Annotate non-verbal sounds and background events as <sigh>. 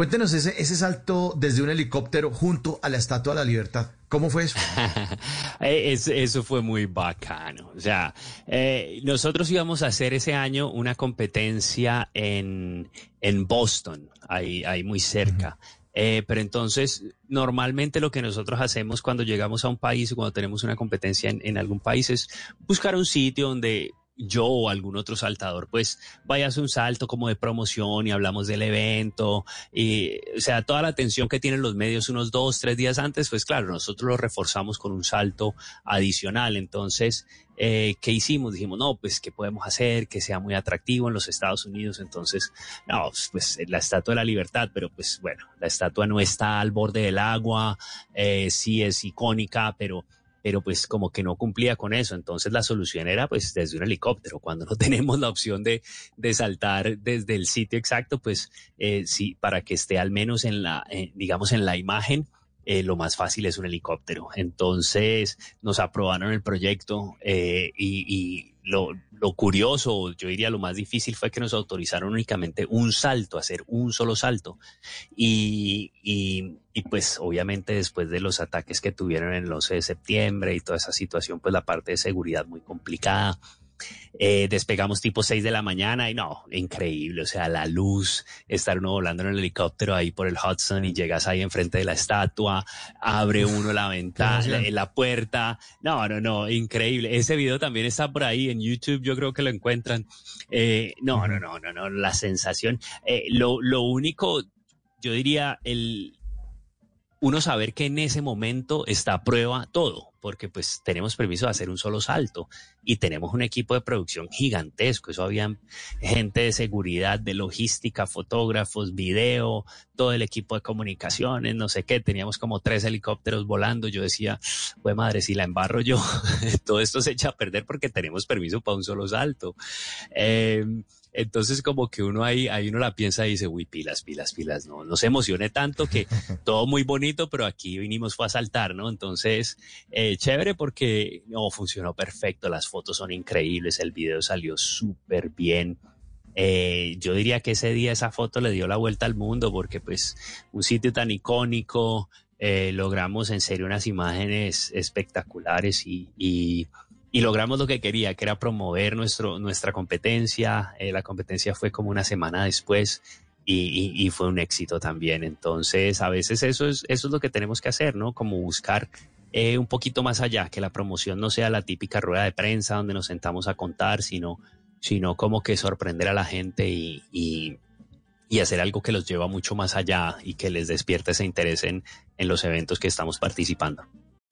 Cuéntenos ese, ese salto desde un helicóptero junto a la Estatua de la Libertad. ¿Cómo fue eso? <laughs> eso, eso, fue muy bacano. O sea, eh, nosotros íbamos a hacer ese año una competencia en, en Boston, ahí, ahí muy cerca. Eh, pero entonces, normalmente lo que nosotros hacemos cuando llegamos a un país o cuando tenemos una competencia en, en algún país es buscar un sitio donde yo o algún otro saltador, pues vaya a hacer un salto como de promoción y hablamos del evento, y, o sea, toda la atención que tienen los medios unos dos, tres días antes, pues claro, nosotros lo reforzamos con un salto adicional. Entonces, eh, ¿qué hicimos? Dijimos, no, pues, ¿qué podemos hacer que sea muy atractivo en los Estados Unidos? Entonces, no, pues la Estatua de la Libertad, pero pues bueno, la estatua no está al borde del agua, eh, sí es icónica, pero pero pues como que no cumplía con eso. Entonces la solución era pues desde un helicóptero. Cuando no <laughs> tenemos la opción de, de saltar desde el sitio exacto, pues eh, sí, para que esté al menos en la, eh, digamos, en la imagen, eh, lo más fácil es un helicóptero. Entonces nos aprobaron el proyecto eh, y, lo, lo, curioso, yo diría lo más difícil fue que nos autorizaron únicamente un salto, hacer un solo salto. Y, y, pues obviamente después de los ataques que tuvieron en el 11 de septiembre y toda esa situación, pues la parte de seguridad muy complicada. Eh, despegamos tipo 6 de la mañana y no, increíble, o sea, la luz, estar uno volando en el helicóptero ahí por el Hudson y llegas ahí enfrente de la estatua, abre uno la ventana, la, la, puerta, no, no, no, increíble. Ese video también está por ahí en YouTube, yo creo que lo encuentran. Eh, no, no, no, no, no, la sensación, eh, lo, lo único, yo diría, el, uno saber que en ese momento está a prueba todo, porque pues tenemos permiso de hacer un solo salto y tenemos un equipo de producción gigantesco. Eso había gente de seguridad, de logística, fotógrafos, video, todo el equipo de comunicaciones, no sé qué. Teníamos como tres helicópteros volando. Yo decía, pues madre, si la embarro yo, <laughs> todo esto se echa a perder porque tenemos permiso para un solo salto. Eh, entonces como que uno ahí, ahí uno la piensa y dice, uy, pilas, pilas, pilas, no, no se emocione tanto que <laughs> todo muy bonito, pero aquí vinimos fue a saltar, ¿no? Entonces, eh, chévere porque no, funcionó perfecto, las fotos son increíbles, el video salió súper bien. Eh, yo diría que ese día esa foto le dio la vuelta al mundo porque pues un sitio tan icónico, eh, logramos en serio unas imágenes espectaculares y, y y logramos lo que quería, que era promover nuestro, nuestra competencia. Eh, la competencia fue como una semana después y, fue un éxito también. Entonces, a veces eso es, eso es lo que tenemos que hacer, ¿no? Como buscar eh, un poquito más allá, que la promoción no sea la típica rueda de prensa donde nos sentamos a contar, sino, sino como que sorprender a la gente y, y, hacer algo que los lleva mucho más allá y que les despierte ese interés en los eventos que estamos participando.